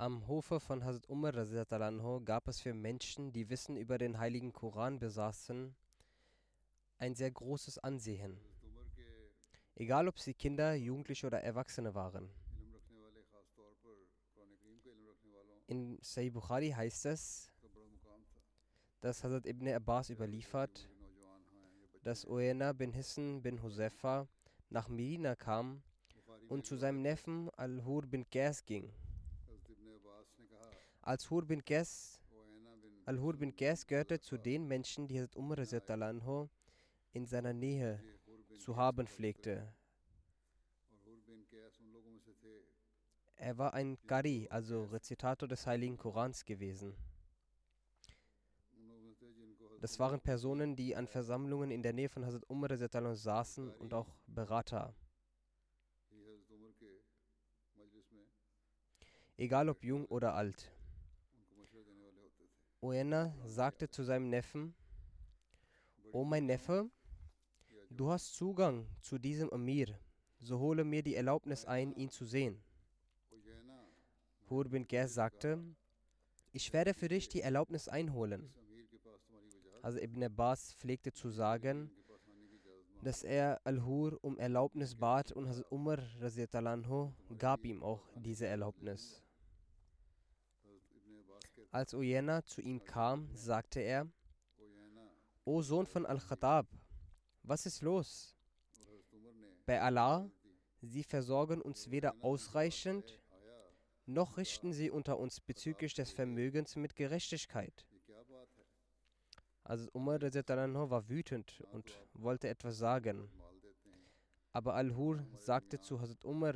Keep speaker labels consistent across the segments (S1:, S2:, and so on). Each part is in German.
S1: Am Hofe von Hazrat Umar gab es für Menschen, die Wissen über den heiligen Koran besaßen, ein sehr großes Ansehen. Egal ob sie Kinder, Jugendliche oder Erwachsene waren. In Sahih Bukhari heißt es, dass Hazrat Ibn Abbas überliefert, dass Uena bin Hissen bin Husefa nach Medina kam und zu seinem Neffen Al-Hur bin Qais ging. Als Hur bin Qais, Al-Hur bin Qais gehörte zu den Menschen, die Hazrat Umar anho in seiner Nähe zu haben pflegte. Er war ein Qari, also Rezitator des Heiligen Korans gewesen. Das waren Personen, die an Versammlungen in der Nähe von Hazrat Umar saßen und auch Berater. Egal ob jung oder alt. Oena sagte zu seinem Neffen, O mein Neffe, du hast Zugang zu diesem Amir, so hole mir die Erlaubnis ein, ihn zu sehen. Hur bin Ghaz sagte, ich werde für dich die Erlaubnis einholen. Also Ibn Abbas pflegte zu sagen, dass er Al-Hur um Erlaubnis bat und Hazrat Umar gab ihm auch diese Erlaubnis. Als Uyena zu ihm kam, sagte er, O Sohn von Al-Khattab, was ist los? Bei Allah, Sie versorgen uns weder ausreichend, noch richten Sie unter uns bezüglich des Vermögens mit Gerechtigkeit. Also Umar war wütend und wollte etwas sagen. Aber Al-Hur sagte zu Hazrat Umar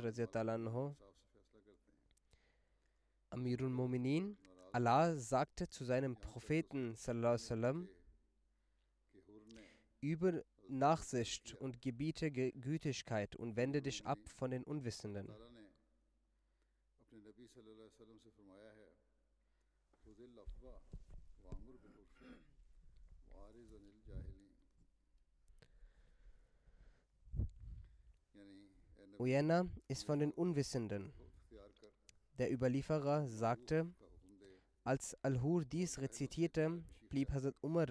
S1: Amirul Mu'minin, Allah sagte zu seinem Propheten sallam, übe Nachsicht und gebiete Gütigkeit und wende dich ab von den Unwissenden. Uyena ist von den Unwissenden. Der Überlieferer sagte, als Al-Hur dies rezitierte, blieb Hazrat Umar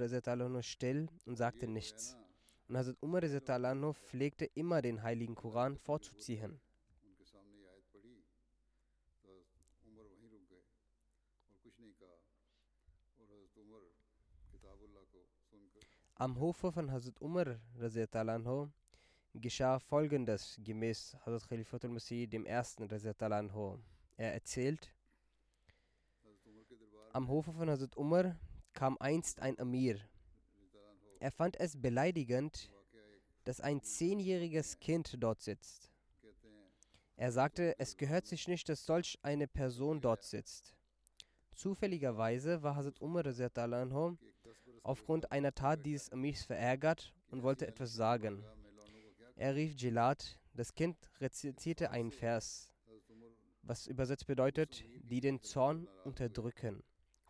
S1: still und sagte nichts. Und Hazrat Umar pflegte immer den heiligen Koran vorzuziehen. Am Hofe von Hazrat Umar geschah folgendes gemäß Hazrat Khalifatul Masih dem ersten Er erzählt, am Hofe von Hazrat Umar kam einst ein Amir. Er fand es beleidigend, dass ein zehnjähriges Kind dort sitzt. Er sagte, es gehört sich nicht, dass solch eine Person dort sitzt. Zufälligerweise war Hazrat Umar aufgrund einer Tat dieses Amirs verärgert und wollte etwas sagen. Er rief Gilad, das Kind rezitierte einen Vers, was übersetzt bedeutet, die den Zorn unterdrücken.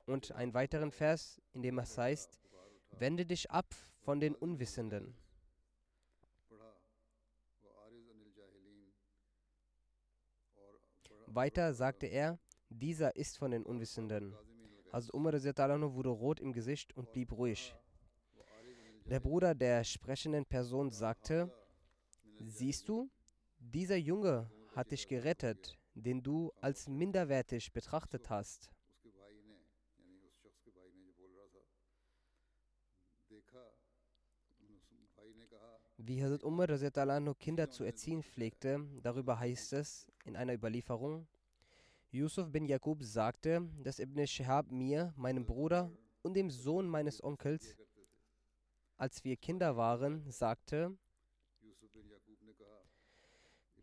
S1: Und einen weiteren Vers, in dem es heißt, wende dich ab von den Unwissenden. Weiter sagte er, dieser ist von den Unwissenden. Hazrat Umar wurde rot im Gesicht und blieb ruhig. Der Bruder der sprechenden Person sagte, siehst du, dieser Junge hat dich gerettet, den du als minderwertig betrachtet hast. Wie Hazrat Umar Kinder zu erziehen pflegte, darüber heißt es in einer Überlieferung, Yusuf bin Jakub sagte, dass Ibn Shihab mir, meinem Bruder und dem Sohn meines Onkels, als wir Kinder waren, sagte,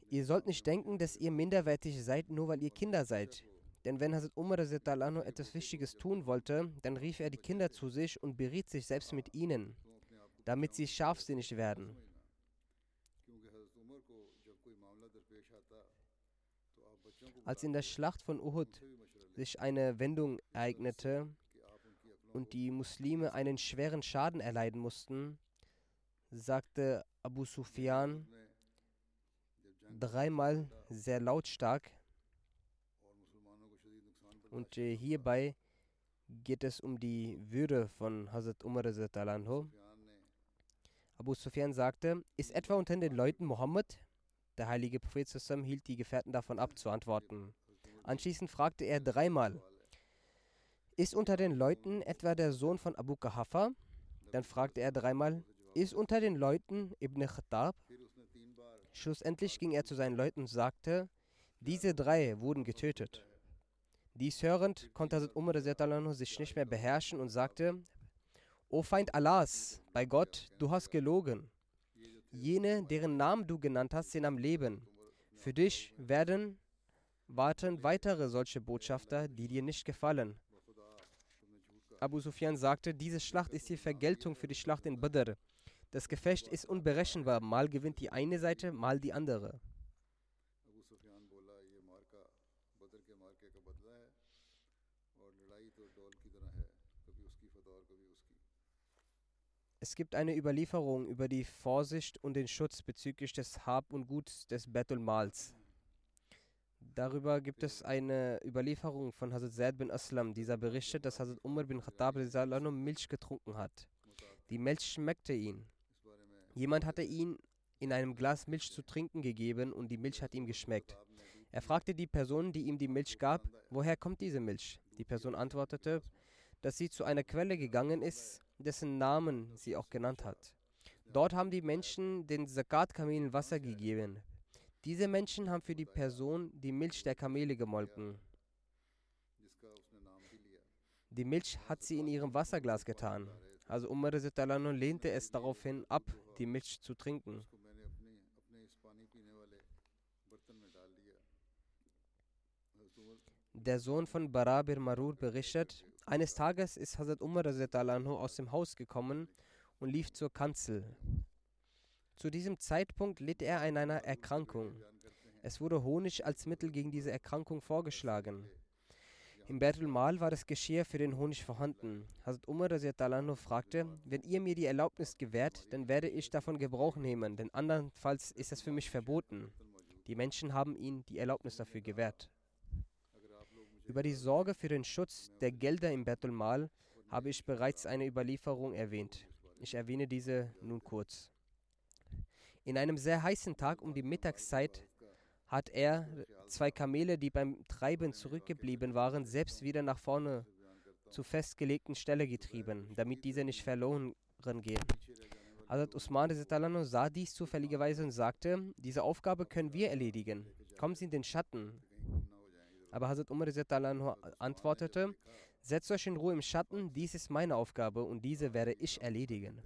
S1: ihr sollt nicht denken, dass ihr minderwertig seid, nur weil ihr Kinder seid. Denn wenn Hazrat Umar etwas Wichtiges tun wollte, dann rief er die Kinder zu sich und beriet sich selbst mit ihnen, damit sie scharfsinnig werden. Als in der Schlacht von Uhud sich eine Wendung ereignete und die Muslime einen schweren Schaden erleiden mussten, sagte Abu Sufyan dreimal sehr lautstark, und äh, hierbei geht es um die Würde von Hazrat Umar. Abu Sufyan sagte: Ist etwa unter den Leuten Mohammed? Der heilige Prophet zusammen hielt die Gefährten davon ab, zu antworten. Anschließend fragte er dreimal: Ist unter den Leuten etwa der Sohn von Abu Kahafa? Dann fragte er dreimal: Ist unter den Leuten Ibn Khattab? Schlussendlich ging er zu seinen Leuten und sagte: Diese drei wurden getötet. Dies hörend konnte Hazrat Umar sich nicht mehr beherrschen und sagte: O Feind Allahs, bei Gott, du hast gelogen. Jene, deren Namen du genannt hast, sind am Leben. Für dich werden warten weitere solche Botschafter, die dir nicht gefallen. Abu Sufyan sagte, diese Schlacht ist die Vergeltung für die Schlacht in Badr. Das Gefecht ist unberechenbar, mal gewinnt die eine Seite, mal die andere. Es gibt eine Überlieferung über die Vorsicht und den Schutz bezüglich des Hab und Guts des Betul Mals. Darüber gibt es eine Überlieferung von Hazrat Zaid bin Aslam. Dieser berichtet, dass Hazrat Umar bin Khattab Milch getrunken hat. Die Milch schmeckte ihn. Jemand hatte ihn in einem Glas Milch zu trinken gegeben und die Milch hat ihm geschmeckt. Er fragte die Person, die ihm die Milch gab, woher kommt diese Milch? Die Person antwortete, dass sie zu einer Quelle gegangen ist dessen Namen sie auch genannt hat. Dort haben die Menschen den Zakat-Kamelen Wasser gegeben. Diese Menschen haben für die Person die Milch der Kamele gemolken. Die Milch hat sie in ihrem Wasserglas getan. Also Umar lehnte es daraufhin ab, die Milch zu trinken. Der Sohn von Barabir Marur berichtet, eines Tages ist Hazrat Umar aus dem Haus gekommen und lief zur Kanzel. Zu diesem Zeitpunkt litt er an einer Erkrankung. Es wurde Honig als Mittel gegen diese Erkrankung vorgeschlagen. Im Mal war das Geschirr für den Honig vorhanden. Hazrat Umar fragte, wenn ihr mir die Erlaubnis gewährt, dann werde ich davon Gebrauch nehmen, denn andernfalls ist es für mich verboten. Die Menschen haben ihm die Erlaubnis dafür gewährt. Über die Sorge für den Schutz der Gelder im Betul Mal habe ich bereits eine Überlieferung erwähnt. Ich erwähne diese nun kurz. In einem sehr heißen Tag um die Mittagszeit hat er zwei Kamele, die beim Treiben zurückgeblieben waren, selbst wieder nach vorne zur festgelegten Stelle getrieben, damit diese nicht verloren gehen. Hazrat Usman sah dies zufälligerweise und sagte, diese Aufgabe können wir erledigen. Kommen Sie in den Schatten. Aber Hazrat Umar antwortete, setzt euch in Ruhe im Schatten, dies ist meine Aufgabe und diese werde ich erledigen.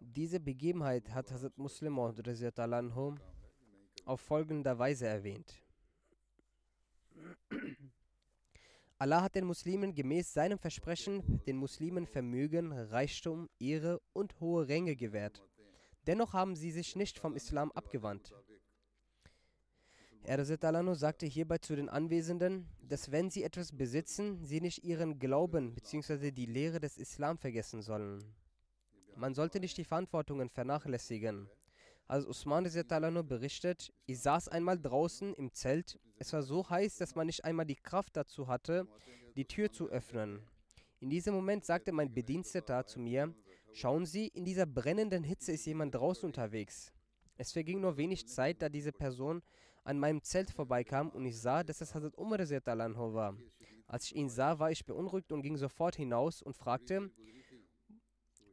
S1: Diese Begebenheit hat Hazrat Muslim auf folgende Weise erwähnt. Allah hat den Muslimen gemäß seinem Versprechen den Muslimen Vermögen, Reichtum, Ehre und hohe Ränge gewährt. Dennoch haben sie sich nicht vom Islam abgewandt. Er sagte hierbei zu den Anwesenden, dass wenn sie etwas besitzen, sie nicht ihren Glauben bzw. die Lehre des Islam vergessen sollen. Man sollte nicht die Verantwortungen vernachlässigen. Als Usman berichtet, ich saß einmal draußen im Zelt. Es war so heiß, dass man nicht einmal die Kraft dazu hatte, die Tür zu öffnen. In diesem Moment sagte mein Bediensteter zu mir, schauen Sie, in dieser brennenden Hitze ist jemand draußen unterwegs. Es verging nur wenig Zeit, da diese Person an meinem Zelt vorbeikam und ich sah, dass es Hazrat Umar war. Als ich ihn sah, war ich beunruhigt und ging sofort hinaus und fragte,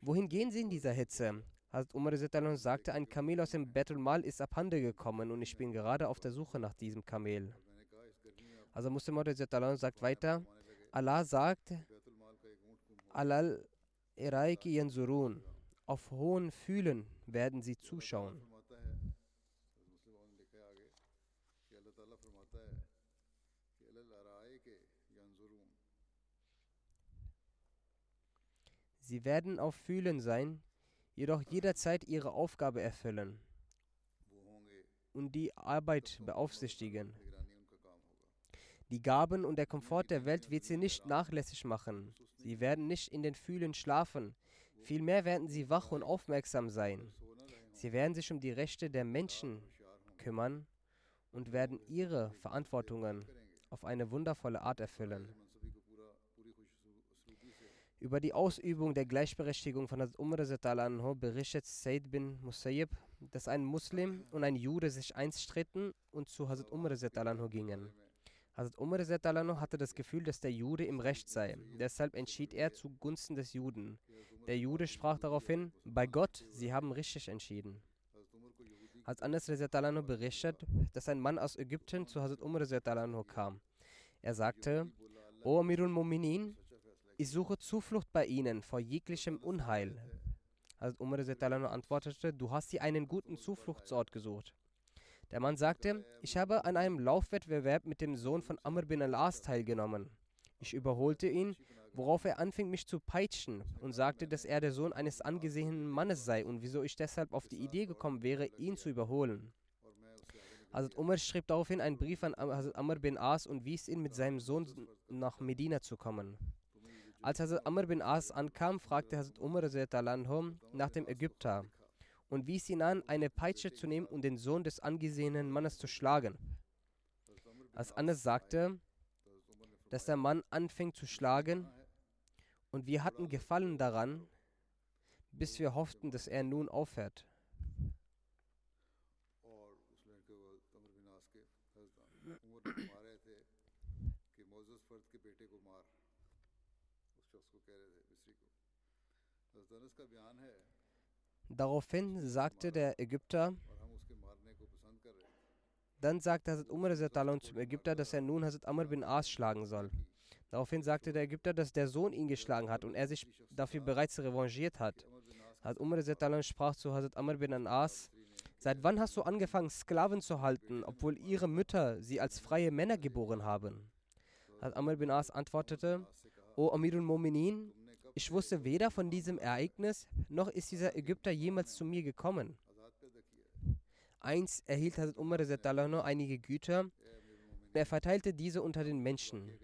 S1: wohin gehen Sie in dieser Hitze? Hazrat Umar sagte, ein Kamel aus dem Betul Mal ist abhanden gekommen und ich bin gerade auf der Suche nach diesem Kamel. Also Muslim sagt weiter, Allah sagt, Alal Iraiki Yanzurun, auf hohen Fühlen werden sie zuschauen. Sie werden auf Fühlen sein, jedoch jederzeit ihre Aufgabe erfüllen und die Arbeit beaufsichtigen. Die Gaben und der Komfort der Welt wird sie nicht nachlässig machen. Sie werden nicht in den Fühlen schlafen. Vielmehr werden sie wach und aufmerksam sein. Sie werden sich um die Rechte der Menschen kümmern und werden ihre Verantwortungen auf eine wundervolle Art erfüllen. Über die Ausübung der Gleichberechtigung von Hazrat Umar anhu berichtet Said bin Musayyib, dass ein Muslim und ein Jude sich einst stritten und zu Hazrat Umar anhu gingen. Hazrat Umar hatte das Gefühl, dass der Jude im Recht sei. Deshalb entschied er zugunsten des Juden. Der Jude sprach daraufhin, bei Gott, Sie haben richtig entschieden. Hazrat Anas berichtet, dass ein Mann aus Ägypten zu Hazrat Umar kam. Er sagte, O Amirul Mu'minin, ich suche Zuflucht bei ihnen vor jeglichem Unheil. Hazrat Umar antwortete, du hast dir einen guten Zufluchtsort gesucht. Der Mann sagte, ich habe an einem Laufwettbewerb mit dem Sohn von Amr bin al-As teilgenommen. Ich überholte ihn, worauf er anfing, mich zu peitschen und sagte, dass er der Sohn eines angesehenen Mannes sei und wieso ich deshalb auf die Idee gekommen wäre, ihn zu überholen. Hazrat Umar schrieb daraufhin einen Brief an Hazrat Amr bin As und wies ihn, mit seinem Sohn nach Medina zu kommen. Als Hazrat Amr bin As ankam, fragte Hazrat Umar nach dem Ägypter und wies ihn an, eine Peitsche zu nehmen und den Sohn des angesehenen Mannes zu schlagen. Als Anas sagte, dass der Mann anfing zu schlagen und wir hatten Gefallen daran, bis wir hofften, dass er nun aufhört. Daraufhin sagte der Ägypter, dann sagte Hazrat Umar zum Ägypter, dass er nun Hazrat Amr bin As schlagen soll. Daraufhin sagte der Ägypter, dass der Sohn ihn geschlagen hat und er sich dafür bereits revanchiert hat. Hazrat Umar sprach zu Hazrat Amr bin As, Seit wann hast du angefangen, Sklaven zu halten, obwohl ihre Mütter sie als freie Männer geboren haben? Hazrat Amr bin As antwortete, O Amirul Mominin, ich wusste weder von diesem Ereignis, noch ist dieser Ägypter jemals zu mir gekommen. Einst erhielt Hazrat Umar nur einige Güter er verteilte diese unter den Menschen.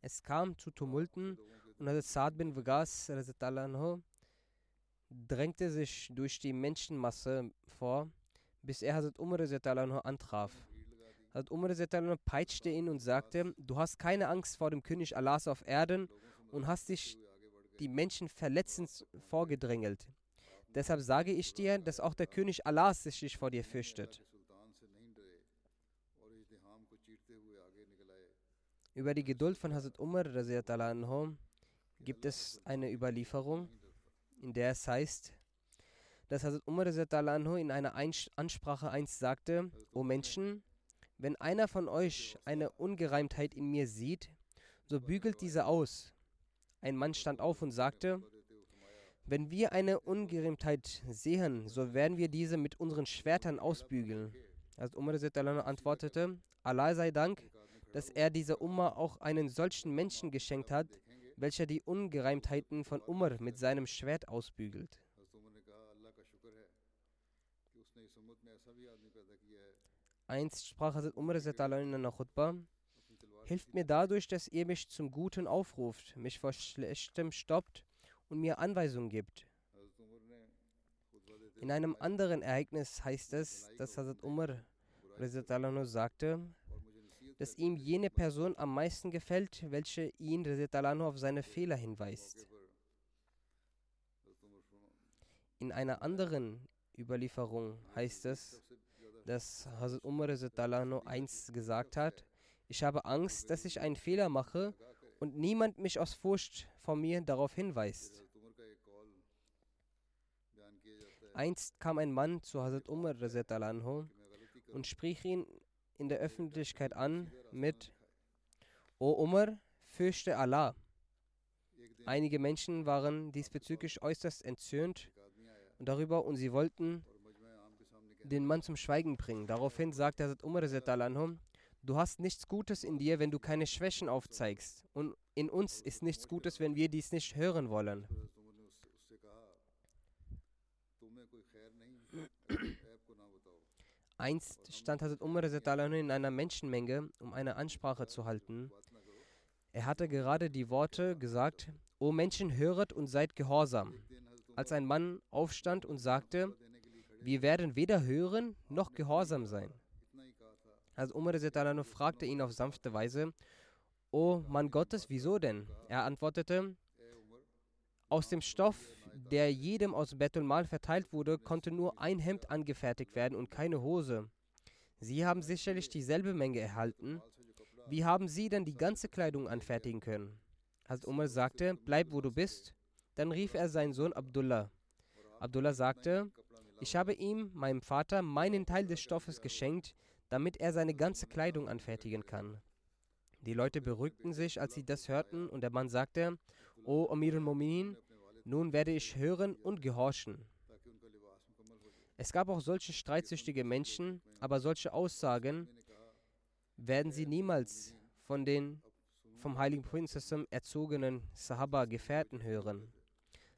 S1: Es kam zu Tumulten und Hazrat Saad bin Vagas drängte sich durch die Menschenmasse vor bis er Hazrat Umar antraf. Hazrat Umar peitschte ihn und sagte, du hast keine Angst vor dem König Allahs auf Erden und hast dich die Menschen verletzend vorgedrängelt. Deshalb sage ich dir, dass auch der König Allahs sich vor dir fürchtet. Über die Geduld von Hazrat Umar gibt es eine Überlieferung, in der es heißt, dass Hazrat Umar in einer Ansprache einst sagte, O Menschen, wenn einer von euch eine Ungereimtheit in mir sieht, so bügelt diese aus. Ein Mann stand auf und sagte, Wenn wir eine Ungereimtheit sehen, so werden wir diese mit unseren Schwertern ausbügeln. Also Umar antwortete, Allah sei Dank, dass er dieser Umma auch einen solchen Menschen geschenkt hat, welcher die Ungereimtheiten von Umar mit seinem Schwert ausbügelt. Einst sprach Hazrat Umar in einer Khutbah, Hilft mir dadurch, dass ihr mich zum Guten aufruft, mich vor Schlechtem stoppt und mir Anweisungen gibt. In einem anderen Ereignis heißt es, dass Hazrat Umar sagte, dass ihm jene Person am meisten gefällt, welche ihn auf seine Fehler hinweist. In einer anderen Überlieferung heißt es, dass Hazrat Umar nur eins gesagt hat: Ich habe Angst, dass ich einen Fehler mache und niemand mich aus Furcht vor mir darauf hinweist. Einst kam ein Mann zu Hazrat Umar und sprich ihn in der Öffentlichkeit an mit: O Umar, fürchte Allah. Einige Menschen waren diesbezüglich äußerst entzürnt darüber und sie wollten den Mann zum Schweigen bringen. Daraufhin sagte Hazrat Umar, du hast nichts Gutes in dir, wenn du keine Schwächen aufzeigst. Und in uns ist nichts Gutes, wenn wir dies nicht hören wollen. Einst stand Hazrat Umar in einer Menschenmenge, um eine Ansprache zu halten. Er hatte gerade die Worte gesagt, O Menschen, höret und seid gehorsam. Als ein Mann aufstand und sagte, wir werden weder hören noch gehorsam sein. Also Umar fragte ihn auf sanfte Weise, O Mann Gottes, wieso denn? Er antwortete, aus dem Stoff, der jedem aus Betul Mal verteilt wurde, konnte nur ein Hemd angefertigt werden und keine Hose. Sie haben sicherlich dieselbe Menge erhalten. Wie haben Sie denn die ganze Kleidung anfertigen können? Als Umar sagte, bleib wo du bist, dann rief er seinen Sohn Abdullah. Abdullah sagte, ich habe ihm, meinem Vater, meinen Teil des Stoffes geschenkt, damit er seine ganze Kleidung anfertigen kann. Die Leute beruhigten sich, als sie das hörten, und der Mann sagte: O Amir al-Mu'minin, nun werde ich hören und gehorchen. Es gab auch solche streitsüchtige Menschen, aber solche Aussagen werden sie niemals von den vom heiligen Prinzessin erzogenen Sahaba Gefährten hören.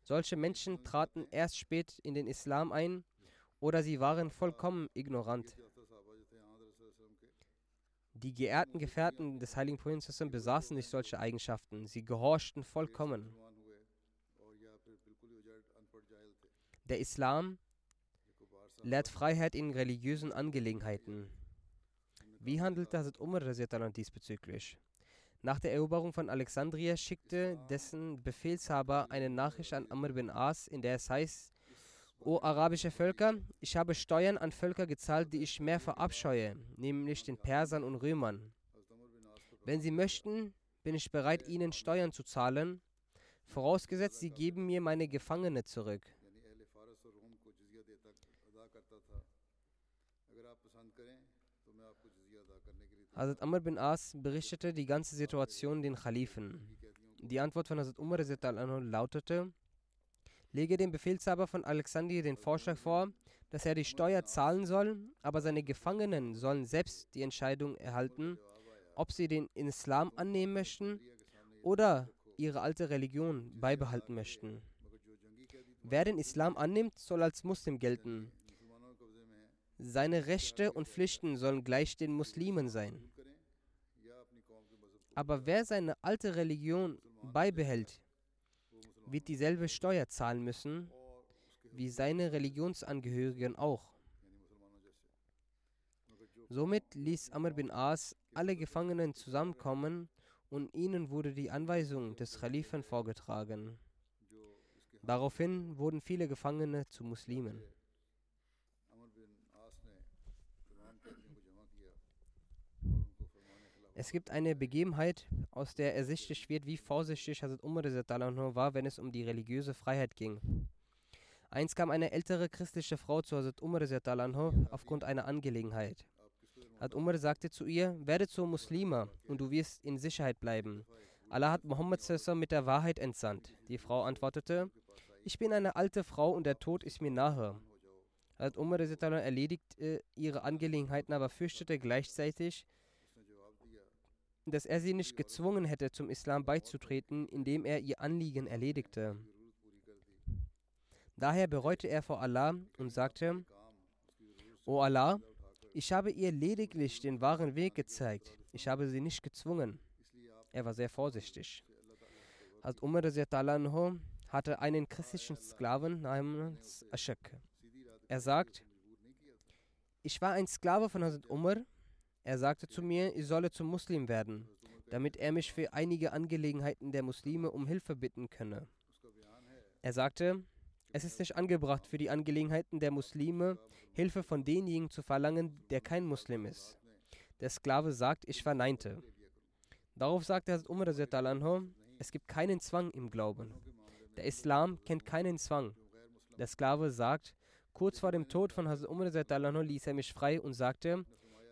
S1: Solche Menschen traten erst spät in den Islam ein oder sie waren vollkommen ignorant. Die geehrten Gefährten des heiligen Propheten besaßen nicht solche Eigenschaften. Sie gehorchten vollkommen. Der Islam lehrt Freiheit in religiösen Angelegenheiten. Wie handelte Hazrat Umar diesbezüglich? Nach der Eroberung von Alexandria schickte dessen Befehlshaber eine Nachricht an Amr bin As, in der es heißt, O arabische Völker, ich habe Steuern an Völker gezahlt, die ich mehr verabscheue, nämlich den Persern und Römern. Wenn sie möchten, bin ich bereit, ihnen Steuern zu zahlen, vorausgesetzt, sie geben mir meine Gefangene zurück. Hazrat Amr bin As berichtete die ganze Situation den
S2: Kalifen.
S1: Die Antwort von Hazrat Umar lautete, lege dem Befehlshaber von Alexandria den Vorschlag vor, dass er die Steuer zahlen soll, aber seine Gefangenen sollen selbst die Entscheidung erhalten, ob sie den Islam annehmen möchten oder ihre alte Religion beibehalten möchten. Wer den Islam annimmt, soll als Muslim gelten. Seine Rechte und Pflichten sollen gleich den Muslimen sein. Aber wer seine alte Religion beibehält, wird dieselbe Steuer zahlen müssen wie seine Religionsangehörigen auch. Somit ließ Amr bin As alle Gefangenen zusammenkommen und ihnen wurde die Anweisung des Khalifen vorgetragen. Daraufhin wurden viele Gefangene zu Muslimen. Es gibt eine Begebenheit, aus der ersichtlich wird, wie vorsichtig Hazrat Umar war, wenn es um die religiöse Freiheit ging. Einst kam eine ältere christliche Frau zu Hazrat Umar aufgrund einer Angelegenheit. Hazrat Umar sagte zu ihr, werde zur Muslima und du wirst in Sicherheit bleiben. Allah hat Mohammed mit der Wahrheit entsandt. Die Frau antwortete, ich bin eine alte Frau und der Tod ist mir nahe. Hazrat Umar erledigte ihre Angelegenheiten, aber fürchtete gleichzeitig, dass er sie nicht gezwungen hätte, zum Islam beizutreten, indem er ihr Anliegen erledigte. Daher bereute er vor Allah und sagte, O Allah, ich habe ihr lediglich den wahren Weg gezeigt. Ich habe sie nicht gezwungen. Er war sehr vorsichtig. Hazrat Umar hatte einen christlichen Sklaven namens Ashak. Er sagt, ich war ein Sklave von Hazrat Umar. Er sagte zu mir, ich solle zum Muslim werden, damit er mich für einige Angelegenheiten der Muslime um Hilfe bitten könne. Er sagte, es ist nicht angebracht, für die Angelegenheiten der Muslime Hilfe von denjenigen zu verlangen, der kein Muslim ist. Der Sklave sagt, ich verneinte. Darauf sagte Hazrat Umar, es gibt keinen Zwang im Glauben. Der Islam kennt keinen Zwang. Der Sklave sagt, kurz vor dem Tod von Hazrat Umar ließ er mich frei und sagte,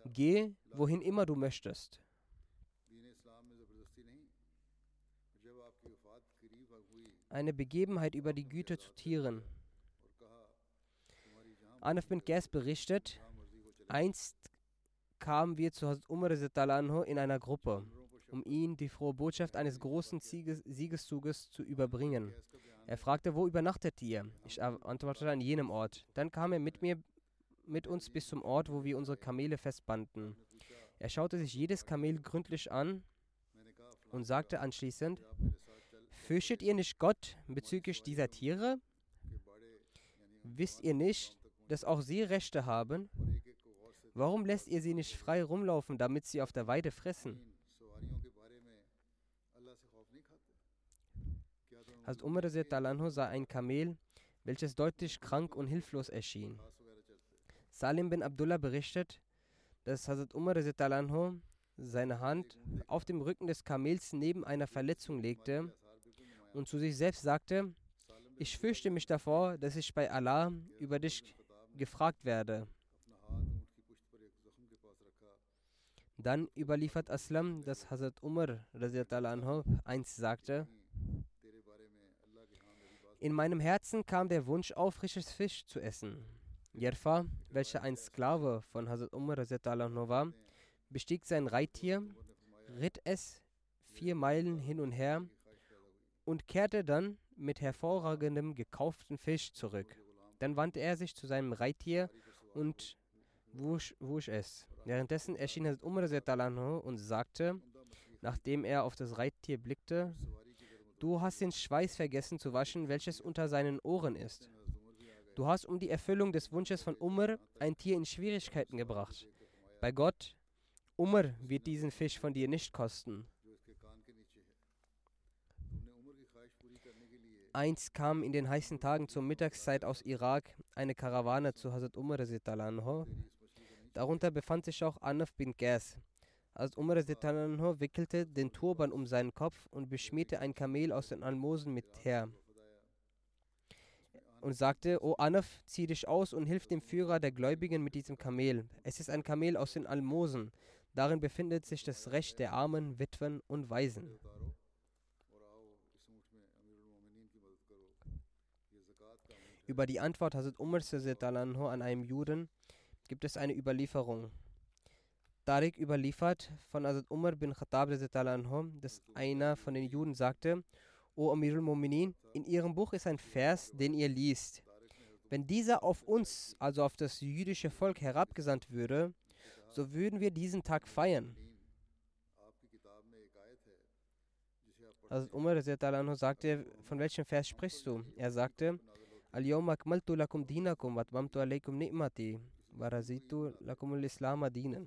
S1: geh, wohin immer du möchtest. Eine Begebenheit über die Güte zu Tieren. Anaf bin Gas berichtet, einst kamen wir zu Umar in einer Gruppe um ihm die frohe Botschaft eines großen Sieges Siegeszuges zu überbringen. Er fragte, wo übernachtet ihr? Ich antwortete an jenem Ort. Dann kam er mit mir, mit uns bis zum Ort, wo wir unsere Kamele festbanden. Er schaute sich jedes Kamel gründlich an und sagte anschließend, Fürchtet ihr nicht Gott bezüglich dieser Tiere? Wisst ihr nicht, dass auch sie Rechte haben? Warum lässt ihr sie nicht frei rumlaufen, damit sie auf der Weide fressen? Hazrat Umar sah ein Kamel, welches deutlich krank und hilflos erschien. Salim bin Abdullah berichtet, dass Hazrat Umar Talanho seine Hand auf dem Rücken des Kamels neben einer Verletzung legte und zu sich selbst sagte, ich fürchte mich davor, dass ich bei Allah über dich gefragt werde. Dann überliefert Aslam, dass Hazrat Umar einst sagte, in meinem Herzen kam der Wunsch auf, frisches Fisch zu essen. Jerfa, welcher ein Sklave von Hazrat Umar war, bestieg sein Reittier, ritt es vier Meilen hin und her und kehrte dann mit hervorragendem gekauften Fisch zurück. Dann wandte er sich zu seinem Reittier und wusch, wusch es. Währenddessen erschien Hazrat Umar und sagte, nachdem er auf das Reittier blickte, Du hast den Schweiß vergessen zu waschen, welches unter seinen Ohren ist. Du hast um die Erfüllung des Wunsches von Umar ein Tier in Schwierigkeiten gebracht. Bei Gott, Umar wird diesen Fisch von dir nicht kosten. Einst kam in den heißen Tagen zur Mittagszeit aus Irak eine Karawane zu Hazrat Umar. Darunter befand sich auch Anaf bin Gas, als Umar wickelte den Turban um seinen Kopf und beschmierte ein Kamel aus den Almosen mit her und sagte, O Anaf, zieh dich aus und hilf dem Führer der Gläubigen mit diesem Kamel. Es ist ein Kamel aus den Almosen. Darin befindet sich das Recht der Armen, Witwen und Waisen. Über die Antwort Hazrat Umar an einem Juden gibt es eine Überlieferung. Tariq überliefert von Hazrat Umar bin Khattab, dass einer von den Juden sagte, O Amirul Mu'minin, in ihrem Buch ist ein Vers, den ihr liest. Wenn dieser auf uns, also auf das jüdische Volk, herabgesandt würde, so würden wir diesen Tag feiern. Hazrat Umar sagte, von welchem Vers sprichst du? Er sagte, Al-Yawm akmaltu lakum dinakum wa atmamtu alaykum ni'mati wa razitu lakum al-Islam dinan.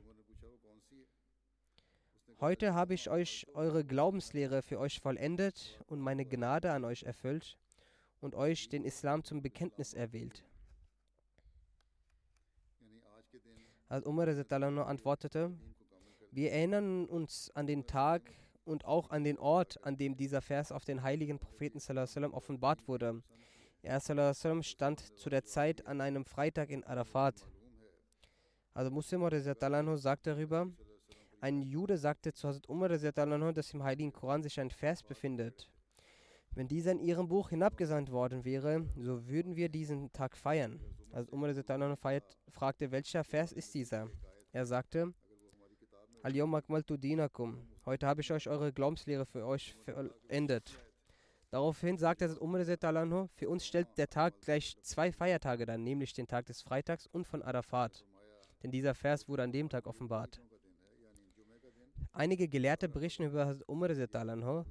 S1: Heute habe ich euch eure Glaubenslehre für euch vollendet und meine Gnade an euch erfüllt und euch den Islam zum Bekenntnis erwählt. Als Umar antwortete, wir erinnern uns an den Tag und auch an den Ort, an dem dieser Vers auf den heiligen Propheten offenbart wurde. Er stand zu der Zeit an einem Freitag in Arafat. Also Muslim sagt darüber, ein Jude sagte zu Hazrat Umar, dass im Heiligen Koran sich ein Vers befindet. Wenn dieser in ihrem Buch hinabgesandt worden wäre, so würden wir diesen Tag feiern. Also Umar feiert, fragte, welcher Vers ist dieser? Er sagte. Heute habe ich euch eure Glaubenslehre für euch vollendet. Daraufhin sagte Hazrat Umar für uns stellt der Tag gleich zwei Feiertage dann, nämlich den Tag des Freitags und von Arafat. Denn dieser Vers wurde an dem Tag offenbart. Einige Gelehrte berichten über Hazrat Umar radiallahu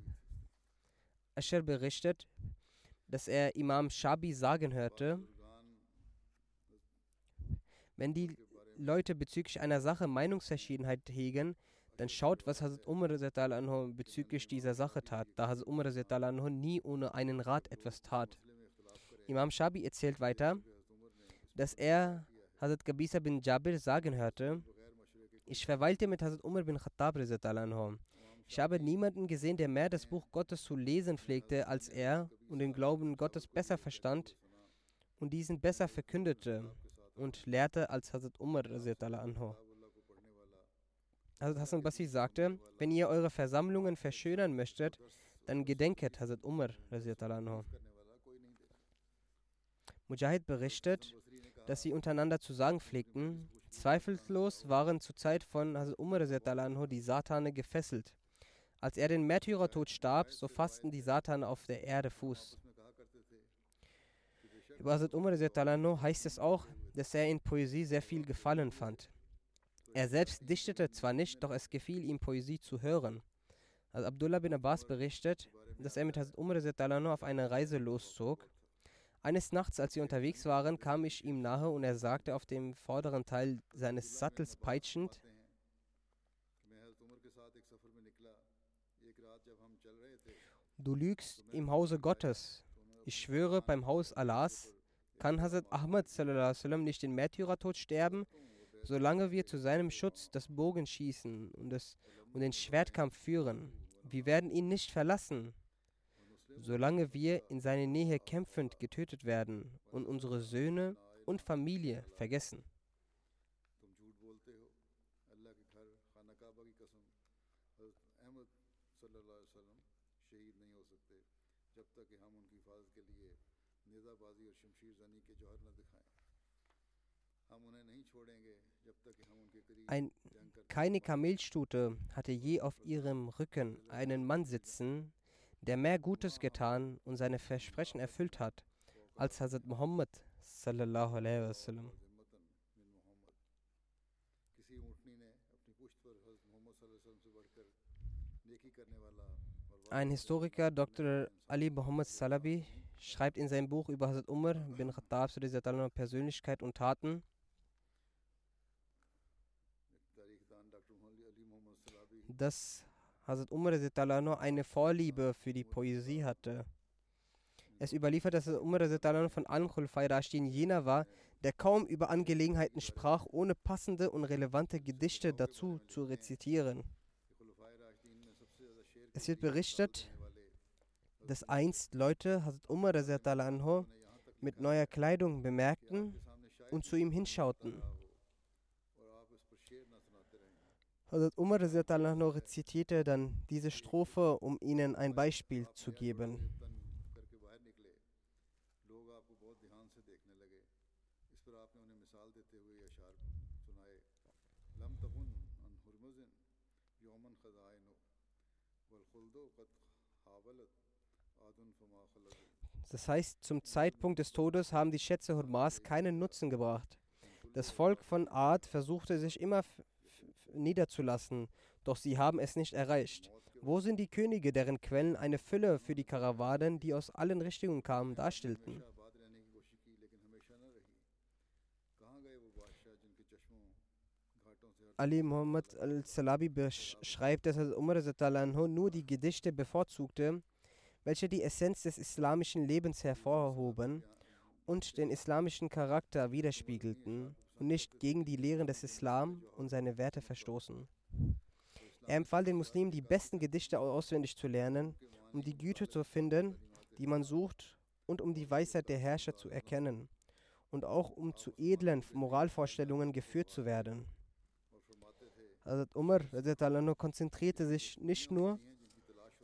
S1: Asher berichtet, dass er Imam Shabi sagen hörte, wenn die Leute bezüglich einer Sache Meinungsverschiedenheit hegen, dann schaut, was Hazrat Umar anhu bezüglich dieser Sache tat, da Hazrat Umar anhu nie ohne einen Rat etwas tat. Imam Shabi erzählt weiter, dass er Hazrat Gabisa bin Jabir sagen hörte, ich verweilte mit Hazrat Umar bin Khattab. Ich habe niemanden gesehen, der mehr das Buch Gottes zu lesen pflegte als er und den Glauben Gottes besser verstand und diesen besser verkündete und lehrte als Hazrat Umar. Hazrat Hassan Basri sagte, wenn ihr eure Versammlungen verschönern möchtet, dann gedenket Hazrat Umar. Mujahid berichtet, dass sie untereinander zu sagen pflegten, zweifellos waren zur Zeit von Hazrat Umar die Satane gefesselt. Als er den Märtyrertod starb, so fassten die Satane auf der Erde Fuß. Über Hazrat Umar heißt es auch, dass er in Poesie sehr viel Gefallen fand. Er selbst dichtete zwar nicht, doch es gefiel ihm, Poesie zu hören. Also Abdullah bin Abbas berichtet, dass er mit Hazrat Umar auf eine Reise loszog. Eines Nachts, als sie unterwegs waren, kam ich ihm nahe und er sagte auf dem vorderen Teil seines Sattels peitschend, Du lügst im Hause Gottes. Ich schwöre beim Haus Allahs, kann Hazrat Ahmad nicht den Märtyrertod sterben, solange wir zu seinem Schutz das Bogenschießen und, das, und den Schwertkampf führen. Wir werden ihn nicht verlassen, solange wir in seiner Nähe kämpfend getötet werden und unsere Söhne und Familie vergessen. Ein, keine Kamelstute hatte je auf ihrem Rücken einen Mann sitzen, der mehr Gutes getan und seine Versprechen erfüllt hat, als Hazrat Muhammad. Ein Historiker, Dr. Ali Muhammad Salabi, schreibt in seinem Buch über Hazrat Umar bin Khattab Persönlichkeit und Taten, dass Hazrat Umar eine Vorliebe für die Poesie hatte. Es überliefert, dass Umar von allen Khulfai Rashidin jener war, der kaum über Angelegenheiten sprach, ohne passende und relevante Gedichte dazu zu rezitieren. Es wird berichtet, dass einst Leute Hazrat Umar mit neuer Kleidung bemerkten und zu ihm hinschauten. Hazrat Umar rezitierte dann diese Strophe, um ihnen ein Beispiel zu geben. Das heißt, zum Zeitpunkt des Todes haben die Schätze Hurmas keinen Nutzen gebracht. Das Volk von Ad versuchte sich immer niederzulassen, doch sie haben es nicht erreicht. Wo sind die Könige, deren Quellen eine Fülle für die Karawanen, die aus allen Richtungen kamen, darstellten? Ali Muhammad al-Salabi beschreibt, dass Umar nur die Gedichte bevorzugte, welche die Essenz des islamischen Lebens hervorhoben und den islamischen Charakter widerspiegelten und nicht gegen die Lehren des Islam und seine Werte verstoßen. Er empfahl den Muslimen, die besten Gedichte auswendig zu lernen, um die Güte zu finden, die man sucht, und um die Weisheit der Herrscher zu erkennen, und auch um zu edlen Moralvorstellungen geführt zu werden. Hazrat Umar konzentrierte sich nicht nur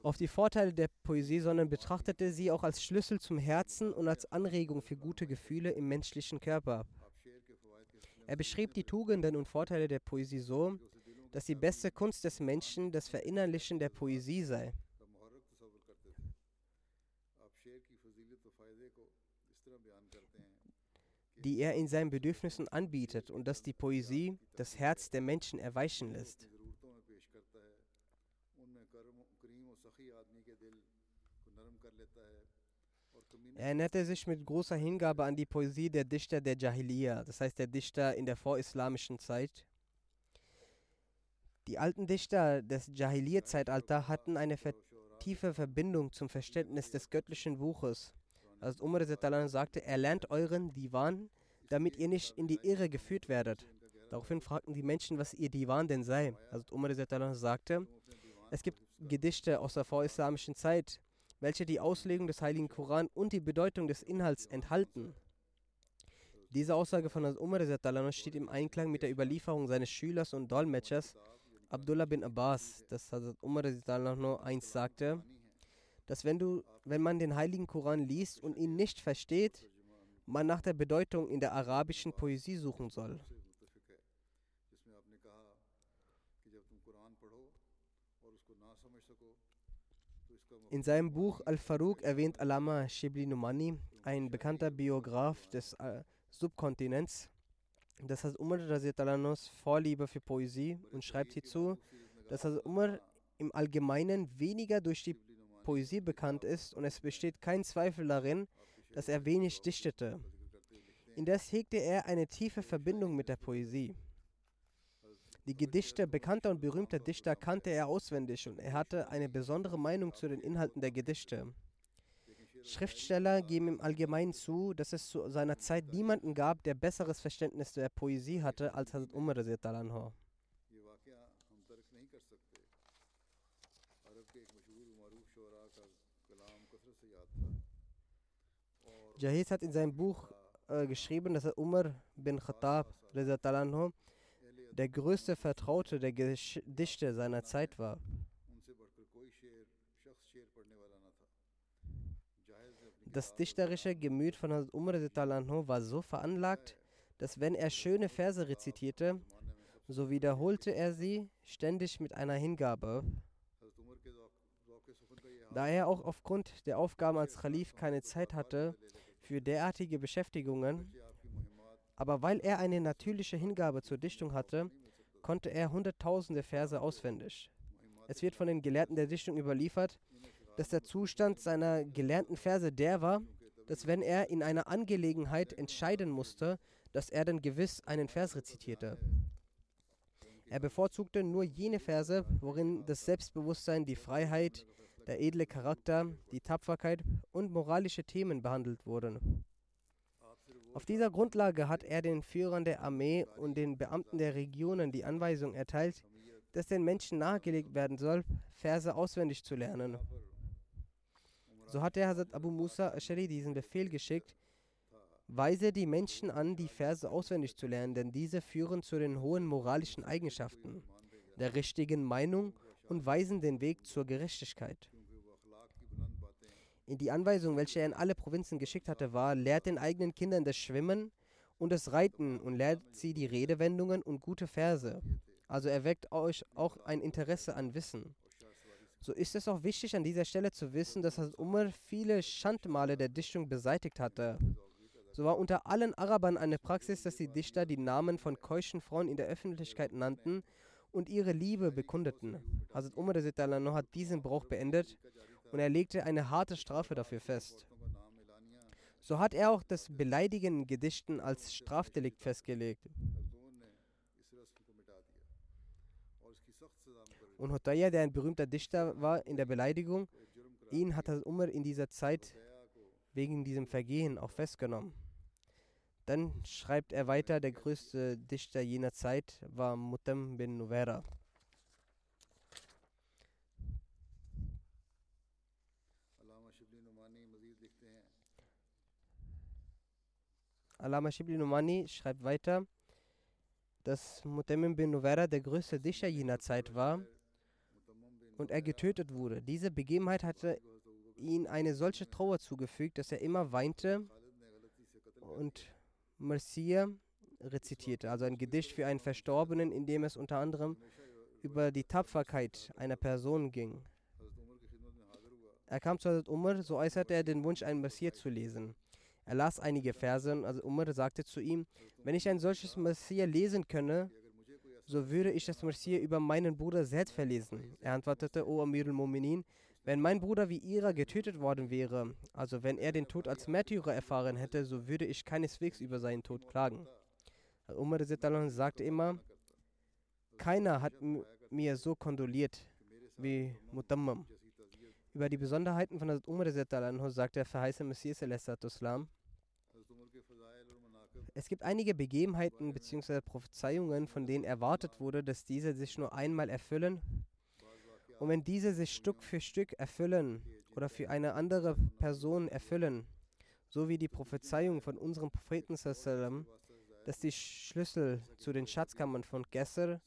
S1: auf die Vorteile der Poesie, sondern betrachtete sie auch als Schlüssel zum Herzen und als Anregung für gute Gefühle im menschlichen Körper. Er beschrieb die Tugenden und Vorteile der Poesie so, dass die beste Kunst des Menschen das Verinnerlichen der Poesie sei. die er in seinen Bedürfnissen anbietet und dass die Poesie das Herz der Menschen erweichen lässt. Er erinnerte sich mit großer Hingabe an die Poesie der Dichter der Jahiliya, das heißt der Dichter in der vorislamischen Zeit. Die alten Dichter des Jahiliya-Zeitalter hatten eine tiefe Verbindung zum Verständnis des göttlichen Buches. Also Umar Zetalan sagte, er lernt euren Divan, damit ihr nicht in die Irre geführt werdet. Daraufhin fragten die Menschen, was ihr Divan denn sei. Also Umar Zetalan sagte, es gibt Gedichte aus der vorislamischen Zeit, welche die Auslegung des Heiligen Koran und die Bedeutung des Inhalts enthalten. Diese Aussage von Umar steht im Einklang mit der Überlieferung seines Schülers und Dolmetschers Abdullah bin Abbas, dass Hazrat Umar Zetalan eins sagte, dass wenn du, wenn man den Heiligen Koran liest und ihn nicht versteht, man nach der Bedeutung in der arabischen Poesie suchen soll. In seinem Buch Al-Faruq erwähnt Alama Shibli Numani, ein bekannter Biograf des äh, Subkontinents, dass Hazrat Umar Raziyatallanos Vorliebe für Poesie und schreibt hierzu, dass Hazrat Umar im Allgemeinen weniger durch die Poesie bekannt ist und es besteht kein Zweifel darin, dass er wenig dichtete. Indes hegte er eine tiefe Verbindung mit der Poesie. Die Gedichte bekannter und berühmter Dichter kannte er auswendig und er hatte eine besondere Meinung zu den Inhalten der Gedichte. Schriftsteller geben im Allgemeinen zu, dass es zu seiner Zeit niemanden gab, der besseres Verständnis der Poesie hatte als Hazrat Umar. Jahiz hat in seinem Buch äh, geschrieben, dass Umar bin Khattab der größte Vertraute der Gedichte seiner Zeit war. Das dichterische Gemüt von Hazrat Zitalanho war so veranlagt, dass wenn er schöne Verse rezitierte, so wiederholte er sie ständig mit einer Hingabe. Da er auch aufgrund der Aufgaben als Khalif keine Zeit hatte für derartige Beschäftigungen, aber weil er eine natürliche Hingabe zur Dichtung hatte, konnte er hunderttausende Verse auswendig. Es wird von den Gelehrten der Dichtung überliefert, dass der Zustand seiner gelernten Verse der war, dass wenn er in einer Angelegenheit entscheiden musste, dass er dann gewiss einen Vers rezitierte. Er bevorzugte nur jene Verse, worin das Selbstbewusstsein, die Freiheit, der edle Charakter, die Tapferkeit und moralische Themen behandelt wurden. Auf dieser Grundlage hat er den Führern der Armee und den Beamten der Regionen die Anweisung erteilt, dass den Menschen nahegelegt werden soll, Verse auswendig zu lernen. So hat der Hazrat Abu Musa Ashari diesen Befehl geschickt, weise die Menschen an, die Verse auswendig zu lernen, denn diese führen zu den hohen moralischen Eigenschaften, der richtigen Meinung und weisen den Weg zur Gerechtigkeit. In die Anweisung, welche er in alle Provinzen geschickt hatte, war, lehrt den eigenen Kindern das Schwimmen und das Reiten und lehrt sie die Redewendungen und gute Verse. Also erweckt euch auch ein Interesse an Wissen. So ist es auch wichtig an dieser Stelle zu wissen, dass Hazrat Umar viele Schandmale der Dichtung beseitigt hatte. So war unter allen Arabern eine Praxis, dass die Dichter die Namen von keuschen Frauen in der Öffentlichkeit nannten und ihre Liebe bekundeten. Hazrat Umar hat diesen Brauch beendet und er legte eine harte Strafe dafür fest. So hat er auch das Beleidigen in Gedichten als Strafdelikt festgelegt. Und Hotaya, der ein berühmter Dichter war in der Beleidigung, ihn hat das Umar in dieser Zeit wegen diesem Vergehen auch festgenommen. Dann schreibt er weiter, der größte Dichter jener Zeit war Mutam bin
S2: Nuvera.
S1: Alama Shibli Numani schreibt weiter, dass Mutamim bin Nuwera der größte Dichter jener Zeit war und er getötet wurde. Diese Begebenheit hatte ihm eine solche Trauer zugefügt, dass er immer weinte und Marsiya rezitierte, also ein Gedicht für einen Verstorbenen, in dem es unter anderem über die Tapferkeit einer Person ging. Er kam zu Hazrat Umar, so äußerte er den Wunsch, ein Messias zu lesen. Er las einige Verse und also Umar sagte zu ihm, wenn ich ein solches Messias lesen könne, so würde ich das Messias über meinen Bruder selbst verlesen. Er antwortete, O Amir al-Mu'minin, wenn mein Bruder wie ihrer getötet worden wäre, also wenn er den Tod als Märtyrer erfahren hätte, so würde ich keineswegs über seinen Tod klagen. Umar sagte immer, keiner hat mir so kondoliert wie Mutammam. Über die Besonderheiten von Hazrat Umar sagt der verheißene Messias Islam. Es gibt einige Begebenheiten bzw. Prophezeiungen, von denen erwartet wurde, dass diese sich nur einmal erfüllen. Und wenn diese sich Stück für Stück erfüllen oder für eine andere Person erfüllen, so wie die Prophezeiung von unserem Propheten, dass die Schlüssel zu den Schatzkammern von Gesser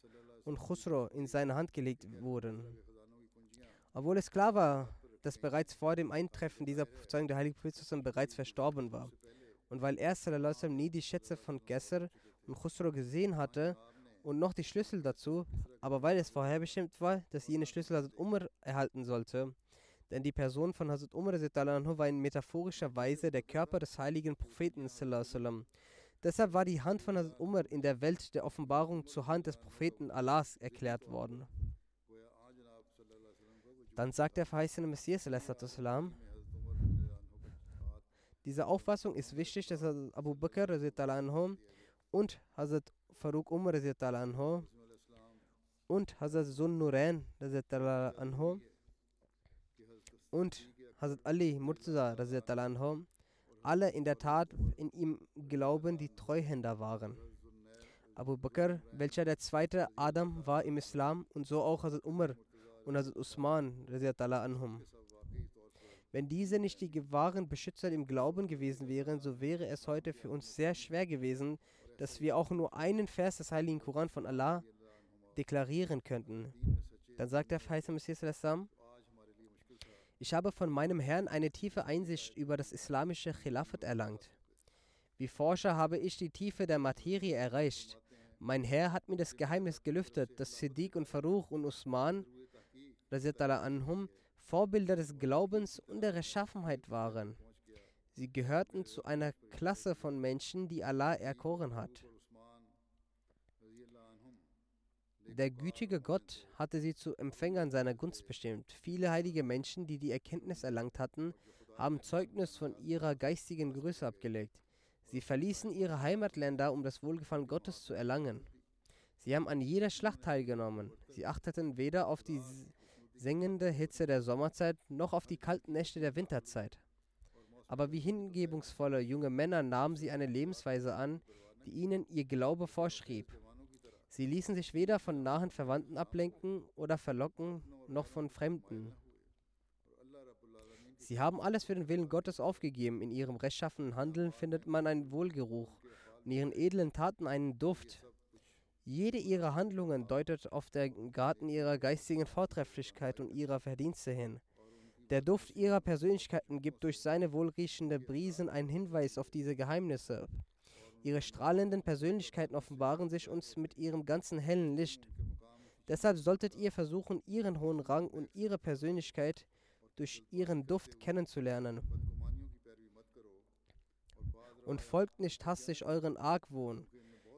S1: und Khusro in seine Hand gelegt wurden. Obwohl es klar war, dass bereits vor dem Eintreffen dieser Prophezeiung der heilige Prophet bereits verstorben war. Und weil er sallam, nie die Schätze von Gesser und Khusro gesehen hatte und noch die Schlüssel dazu, aber weil es vorherbestimmt war, dass jene Schlüssel Hazrat Umar erhalten sollte, denn die Person von Hazrat Umar war in metaphorischer Weise der Körper des heiligen Propheten sallam, Deshalb war die Hand von Hazrat Umar in der Welt der Offenbarung zur Hand des Propheten Allahs erklärt worden. Dann sagt der verheißene Messias, diese Auffassung ist wichtig, dass Abu Bakr und Hazrat Farouk Umar und Hazrat Zun Nurain und Hazrat Ali Murtaza alle in der Tat in ihm glauben, die Treuhänder waren. Abu Bakr, welcher der zweite Adam war im Islam und so auch Hazrat Umar und Hazrat Usman anhum. Wenn diese nicht die wahren Beschützer im Glauben gewesen wären, so wäre es heute für uns sehr schwer gewesen, dass wir auch nur einen Vers des Heiligen Koran von Allah deklarieren könnten. Dann sagt der Verheißene Messias ich habe von meinem Herrn eine tiefe Einsicht über das islamische Khilafat erlangt. Wie Forscher habe ich die Tiefe der Materie erreicht. Mein Herr hat mir das Geheimnis gelüftet, dass Siddiq und Faruch und Usman anhum, Vorbilder des Glaubens und der Rechtschaffenheit waren. Sie gehörten zu einer Klasse von Menschen, die Allah erkoren hat. Der gütige Gott hatte sie zu Empfängern seiner Gunst bestimmt. Viele heilige Menschen, die die Erkenntnis erlangt hatten, haben Zeugnis von ihrer geistigen Größe abgelegt. Sie verließen ihre Heimatländer, um das Wohlgefallen Gottes zu erlangen. Sie haben an jeder Schlacht teilgenommen. Sie achteten weder auf die sengende Hitze der Sommerzeit noch auf die kalten Nächte der Winterzeit. Aber wie hingebungsvolle junge Männer nahmen sie eine Lebensweise an, die ihnen ihr Glaube vorschrieb. Sie ließen sich weder von nahen Verwandten ablenken oder verlocken, noch von Fremden. Sie haben alles für den Willen Gottes aufgegeben. In ihrem rechtschaffenen Handeln findet man einen Wohlgeruch, in ihren edlen Taten einen Duft. Jede ihrer Handlungen deutet auf den Garten ihrer geistigen Vortrefflichkeit und ihrer Verdienste hin. Der Duft ihrer Persönlichkeiten gibt durch seine wohlriechende Brisen einen Hinweis auf diese Geheimnisse. Ihre strahlenden Persönlichkeiten offenbaren sich uns mit ihrem ganzen hellen Licht. Deshalb solltet ihr versuchen, ihren hohen Rang und ihre Persönlichkeit durch ihren Duft kennenzulernen. Und folgt nicht hastig euren Argwohn.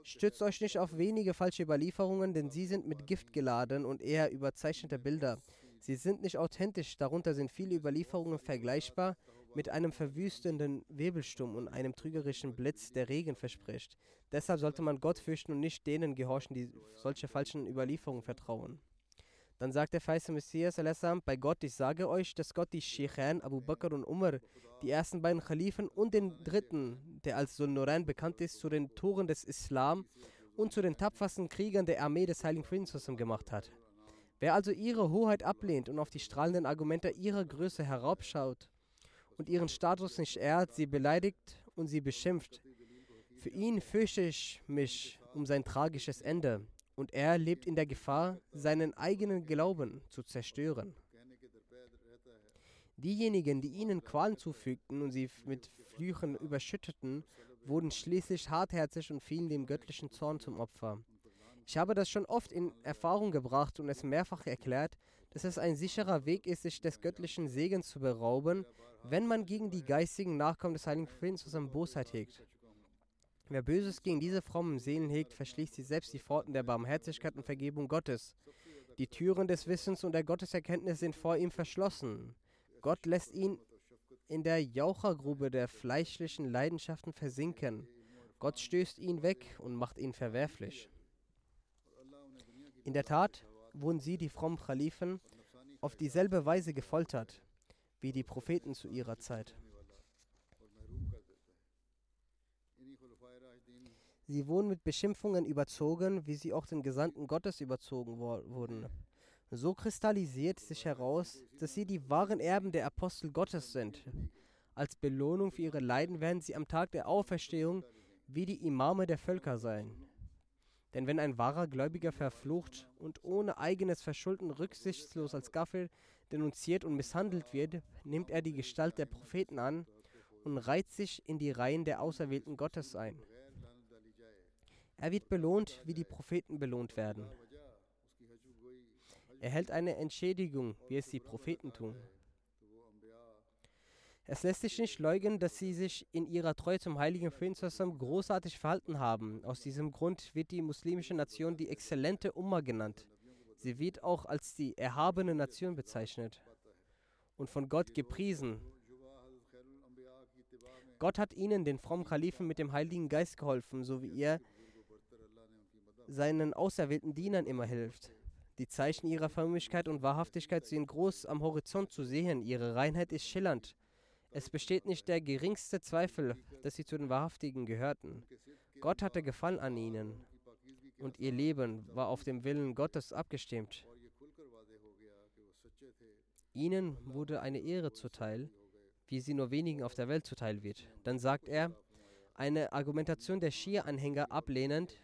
S1: Stützt euch nicht auf wenige falsche Überlieferungen, denn sie sind mit Gift geladen und eher überzeichnete Bilder. Sie sind nicht authentisch, darunter sind viele Überlieferungen vergleichbar mit einem verwüstenden Wirbelsturm und einem trügerischen Blitz, der Regen verspricht. Deshalb sollte man Gott fürchten und nicht denen gehorchen, die solche falschen Überlieferungen vertrauen. Dann sagt der feiste Messias bei Gott, ich sage euch, dass Gott die Sheikhan Abu Bakr und Umar, die ersten beiden Khalifen und den dritten, der als Sunnuran bekannt ist, zu den Toren des Islam und zu den tapfersten Kriegern der Armee des Heiligen Friedens gemacht hat. Wer also ihre Hoheit ablehnt und auf die strahlenden Argumente ihrer Größe herabschaut, und ihren Status nicht ehrt, sie beleidigt und sie beschimpft. Für ihn fürchte ich mich um sein tragisches Ende. Und er lebt in der Gefahr, seinen eigenen Glauben zu zerstören. Diejenigen, die ihnen Qualen zufügten und sie mit Flüchen überschütteten, wurden schließlich hartherzig und fielen dem göttlichen Zorn zum Opfer. Ich habe das schon oft in Erfahrung gebracht und es mehrfach erklärt, dass es ein sicherer Weg ist, sich des göttlichen Segens zu berauben, wenn man gegen die geistigen Nachkommen des heiligen Propheten zusammen Bosheit hegt. Wer Böses gegen diese frommen Seelen hegt, verschließt sich selbst die Pforten der Barmherzigkeit und Vergebung Gottes. Die Türen des Wissens und der Gotteserkenntnis sind vor ihm verschlossen. Gott lässt ihn in der Jauchergrube der fleischlichen Leidenschaften versinken. Gott stößt ihn weg und macht ihn verwerflich. In der Tat wurden sie, die frommen Khalifen, auf dieselbe Weise gefoltert wie die Propheten zu ihrer Zeit. Sie wurden mit Beschimpfungen überzogen, wie sie auch den Gesandten Gottes überzogen wurden. So kristallisiert sich heraus, dass sie die wahren Erben der Apostel Gottes sind. Als Belohnung für ihre Leiden werden sie am Tag der Auferstehung wie die Imame der Völker sein. Denn wenn ein wahrer Gläubiger verflucht und ohne eigenes Verschulden rücksichtslos als Gaffel denunziert und misshandelt wird, nimmt er die Gestalt der Propheten an und reiht sich in die Reihen der Auserwählten Gottes ein. Er wird belohnt, wie die Propheten belohnt werden. Er hält eine Entschädigung, wie es die Propheten tun. Es lässt sich nicht leugnen, dass sie sich in ihrer Treue zum heiligen Propheten großartig verhalten haben. Aus diesem Grund wird die muslimische Nation die exzellente Umma genannt. Sie wird auch als die erhabene Nation bezeichnet und von Gott gepriesen. Gott hat ihnen, den frommen Kalifen, mit dem Heiligen Geist geholfen, so wie er seinen auserwählten Dienern immer hilft. Die Zeichen ihrer Frömmigkeit und Wahrhaftigkeit sind groß am Horizont zu sehen. Ihre Reinheit ist schillernd. Es besteht nicht der geringste Zweifel, dass sie zu den Wahrhaftigen gehörten. Gott hatte Gefallen an ihnen und ihr Leben war auf dem Willen Gottes abgestimmt. Ihnen wurde eine Ehre zuteil, wie sie nur wenigen auf der Welt zuteil wird. Dann sagt er, eine Argumentation der Schia-Anhänger ablehnend,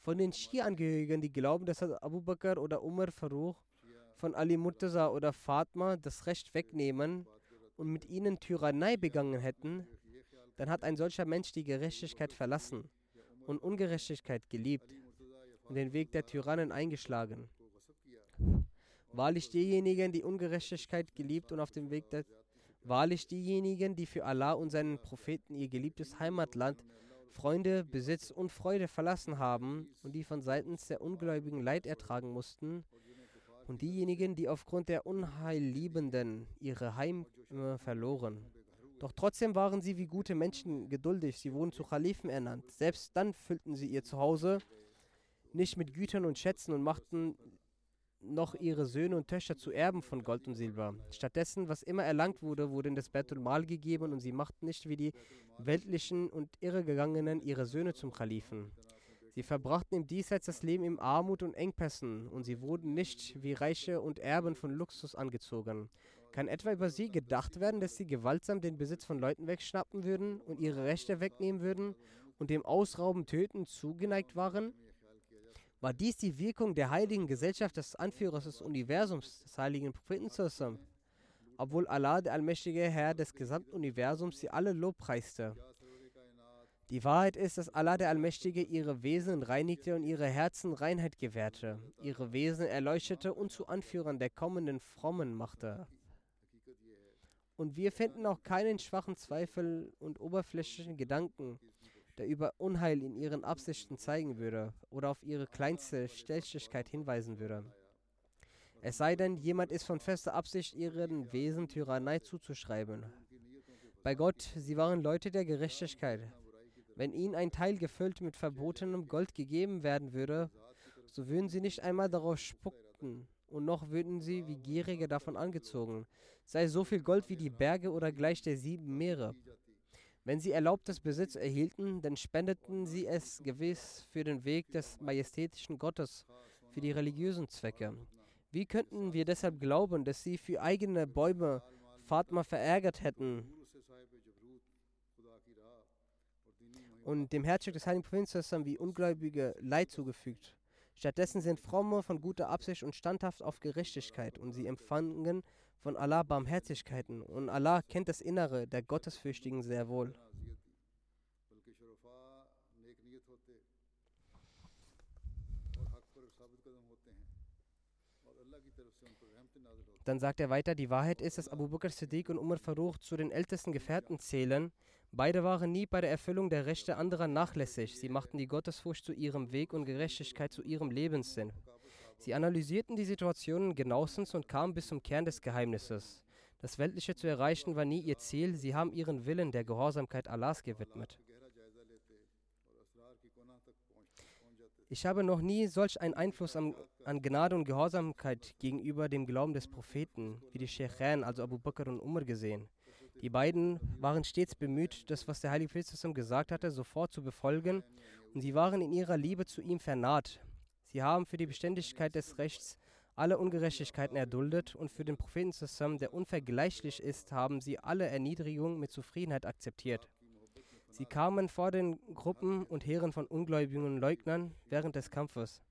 S1: von den Schia-Angehörigen, die glauben, dass Abu Bakr oder Umar Faruq von Ali Murtaza oder Fatma das Recht wegnehmen und mit ihnen Tyrannei begangen hätten, dann hat ein solcher Mensch die Gerechtigkeit verlassen und Ungerechtigkeit geliebt und den Weg der Tyrannen eingeschlagen. Wahrlich diejenigen, die Ungerechtigkeit geliebt und auf dem Weg der Wahrlich diejenigen, die für Allah und seinen Propheten ihr geliebtes Heimatland Freunde, Besitz und Freude verlassen haben und die von seitens der Ungläubigen Leid ertragen mussten, und diejenigen, die aufgrund der Unheilliebenden ihre Heime verloren. Doch trotzdem waren sie wie gute Menschen geduldig, sie wurden zu Khalifen ernannt. Selbst dann füllten sie ihr Zuhause nicht mit Gütern und Schätzen und machten noch ihre Söhne und Töchter zu Erben von Gold und Silber. Stattdessen, was immer erlangt wurde, wurde in das Betul Mal gegeben und sie machten nicht wie die weltlichen und Irregegangenen ihre Söhne zum Kalifen. Sie verbrachten im Diesseits das Leben in Armut und Engpässen und sie wurden nicht wie Reiche und Erben von Luxus angezogen. Kann etwa über sie gedacht werden, dass sie gewaltsam den Besitz von Leuten wegschnappen würden und ihre Rechte wegnehmen würden und dem Ausrauben, Töten zugeneigt waren? War dies die Wirkung der heiligen Gesellschaft des Anführers des Universums, des heiligen Propheten zusammen? Obwohl Allah, der allmächtige Herr des gesamten Universums, sie alle lobpreiste. Die Wahrheit ist, dass Allah der Allmächtige ihre Wesen reinigte und ihre Herzen Reinheit gewährte, ihre Wesen erleuchtete und zu Anführern der kommenden Frommen machte. Und wir finden auch keinen schwachen Zweifel und oberflächlichen Gedanken, der über Unheil in ihren Absichten zeigen würde oder auf ihre kleinste Stellschigkeit hinweisen würde. Es sei denn, jemand ist von fester Absicht, ihren Wesen Tyrannei zuzuschreiben. Bei Gott, sie waren Leute der Gerechtigkeit. Wenn ihnen ein Teil gefüllt mit verbotenem Gold gegeben werden würde, so würden sie nicht einmal darauf spucken, und noch würden sie wie Gierige davon angezogen, sei so viel Gold wie die Berge oder gleich der sieben Meere. Wenn sie erlaubtes Besitz erhielten, dann spendeten sie es gewiss für den Weg des majestätischen Gottes, für die religiösen Zwecke. Wie könnten wir deshalb glauben, dass sie für eigene Bäume Fatma verärgert hätten und dem Herzstück des heiligen Propheten wie Ungläubige Leid zugefügt. Stattdessen sind Fromme von guter Absicht und standhaft auf Gerechtigkeit und sie empfangen von Allah Barmherzigkeiten und Allah kennt das Innere der Gottesfürchtigen sehr wohl. Dann sagt er weiter, die Wahrheit ist, dass Abu Bakr Siddiq und Umar Farouk zu den ältesten Gefährten zählen. Beide waren nie bei der Erfüllung der Rechte anderer nachlässig. Sie machten die Gottesfurcht zu ihrem Weg und Gerechtigkeit zu ihrem Lebenssinn. Sie analysierten die Situationen genauestens und kamen bis zum Kern des Geheimnisses. Das Weltliche zu erreichen war nie ihr Ziel, sie haben ihren Willen der Gehorsamkeit Allahs gewidmet. Ich habe noch nie solch einen Einfluss an, an Gnade und Gehorsamkeit gegenüber dem Glauben des Propheten wie die Shechan, also Abu Bakr und Umar, gesehen. Die beiden waren stets bemüht, das, was der Heilige Prophet gesagt hatte, sofort zu befolgen, und sie waren in ihrer Liebe zu ihm vernaht, Sie haben für die Beständigkeit des Rechts alle Ungerechtigkeiten erduldet und für den Propheten zusammen, der unvergleichlich ist, haben sie alle Erniedrigungen mit Zufriedenheit akzeptiert. Sie kamen vor den Gruppen und Heeren von Ungläubigen und Leugnern während des Kampfes.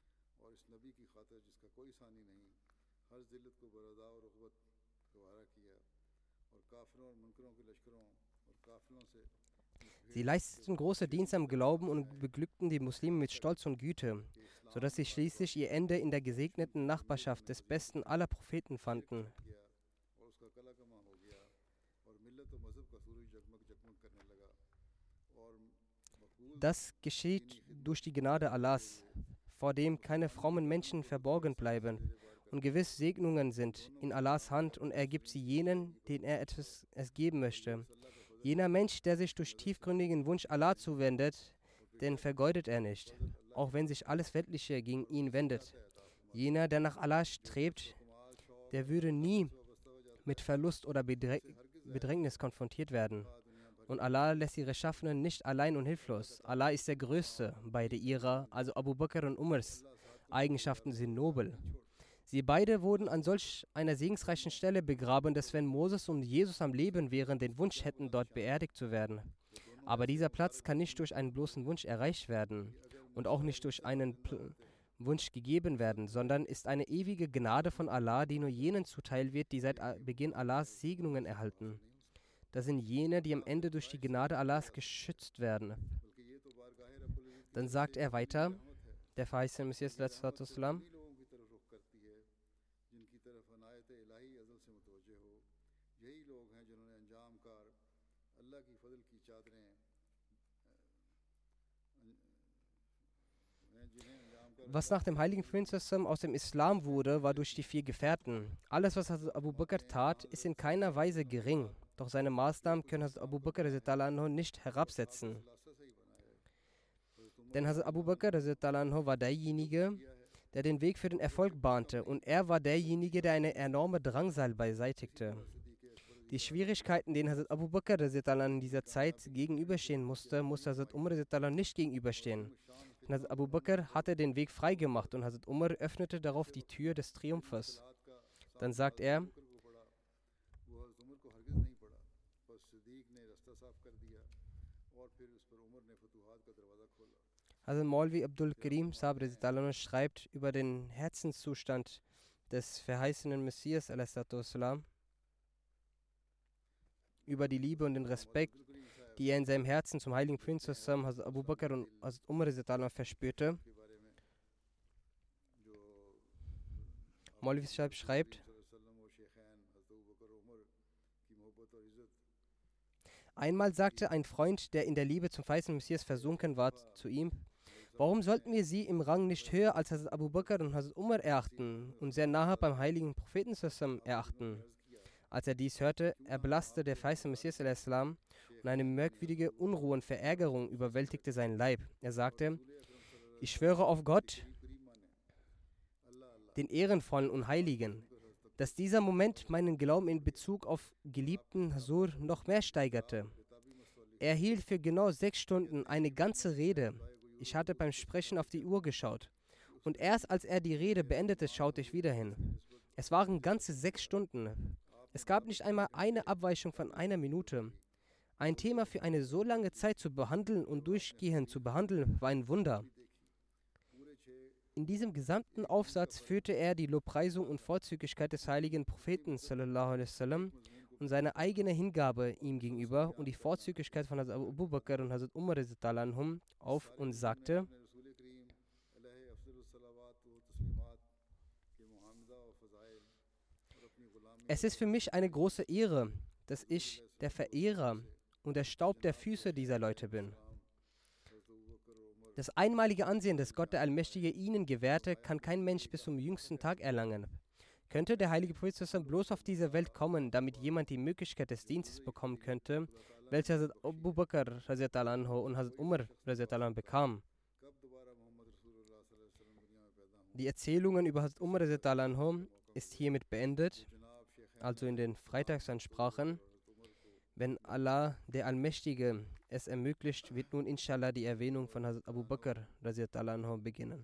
S1: Sie leisteten große Dienste am Glauben und beglückten die Muslime mit Stolz und Güte sodass sie schließlich ihr Ende in der gesegneten Nachbarschaft des besten aller Propheten fanden. Das geschieht durch die Gnade Allahs, vor dem keine frommen Menschen verborgen bleiben. Und gewiss Segnungen sind in Allahs Hand und er gibt sie jenen, denen er etwas es geben möchte. Jener Mensch, der sich durch tiefgründigen Wunsch Allah zuwendet, den vergeudet er nicht auch wenn sich alles Weltliche gegen ihn wendet. Jener, der nach Allah strebt, der würde nie mit Verlust oder Bedrä Bedrängnis konfrontiert werden. Und Allah lässt ihre Schaffenen nicht allein und hilflos. Allah ist der Größte. Beide ihrer, also Abu Bakr und Umars, Eigenschaften sind nobel. Sie beide wurden an solch einer segensreichen Stelle begraben, dass wenn Moses und Jesus am Leben wären, den Wunsch hätten, dort beerdigt zu werden. Aber dieser Platz kann nicht durch einen bloßen Wunsch erreicht werden und auch nicht durch einen Pl Wunsch gegeben werden, sondern ist eine ewige Gnade von Allah, die nur jenen zuteil wird, die seit Beginn Allahs Segnungen erhalten. Das sind jene, die am Ende durch die Gnade Allahs geschützt werden. Dann sagt er weiter, der verheißene Messias, Was nach dem heiligen Prinzessin aus dem Islam wurde, war durch die vier Gefährten. Alles, was Hazrat Abu Bakr tat, ist in keiner Weise gering. Doch seine Maßnahmen können Hazrat Abu Bakr nicht herabsetzen. Denn Hazrat Abu Bakr war derjenige, der den Weg für den Erfolg bahnte und er war derjenige, der eine enorme Drangsal beiseitigte. Die Schwierigkeiten, denen Hazrat Abu Bakr in dieser Zeit gegenüberstehen musste, musste Hazrat Umar nicht gegenüberstehen. Und Hazrat Abu Bakr hatte den Weg freigemacht und Hazrat Umar öffnete darauf die Tür des Triumphes. Dann sagt er, Hazrat Maulvi Abdul Karim Sahab schreibt über den Herzenszustand des verheißenen Messias, über die Liebe und den Respekt die er in seinem Herzen zum heiligen Prinzen Hazrat Abu Bakr und Hazrat Umar verspürte. Molvi schreibt, Einmal sagte ein Freund, der in der Liebe zum feisten Messias versunken war, zu ihm, Warum sollten wir sie im Rang nicht höher als Hazrat Abu Bakr und Hazrat Umar erachten und sehr nahe beim heiligen Propheten zusammen erachten? Als er dies hörte, erblasste der feiste Messias al-Islam und eine merkwürdige Unruhe und Verärgerung überwältigte seinen Leib. Er sagte, ich schwöre auf Gott, den Ehrenvollen und Heiligen, dass dieser Moment meinen Glauben in Bezug auf geliebten Hasur noch mehr steigerte. Er hielt für genau sechs Stunden eine ganze Rede. Ich hatte beim Sprechen auf die Uhr geschaut. Und erst als er die Rede beendete, schaute ich wieder hin. Es waren ganze sechs Stunden. Es gab nicht einmal eine Abweichung von einer Minute. Ein Thema für eine so lange Zeit zu behandeln und durchgehend zu behandeln, war ein Wunder. In diesem gesamten Aufsatz führte er die Lobpreisung und Vorzüglichkeit des heiligen Propheten wasallam und seine eigene Hingabe ihm gegenüber und die Vorzüglichkeit von Hazrat Abu Bakr und Hazrat Umar auf und sagte, es ist für mich eine große Ehre, dass ich der Verehrer und der Staub der Füße dieser Leute bin. Das einmalige Ansehen, das Gott der Allmächtige ihnen gewährte, kann kein Mensch bis zum jüngsten Tag erlangen. Könnte der heilige Prophet bloß auf diese Welt kommen, damit jemand die Möglichkeit des Dienstes bekommen könnte, welche Hazrat Abu Bakr und Hazrat Umar anhu bekam? Die Erzählungen über Hazrat Umar anhu ist hiermit beendet, also in den Freitagsansprachen. Wenn Allah, der Allmächtige, es ermöglicht, wird nun inshallah die Erwähnung von Hazrat Abu Bakr anhu beginnen.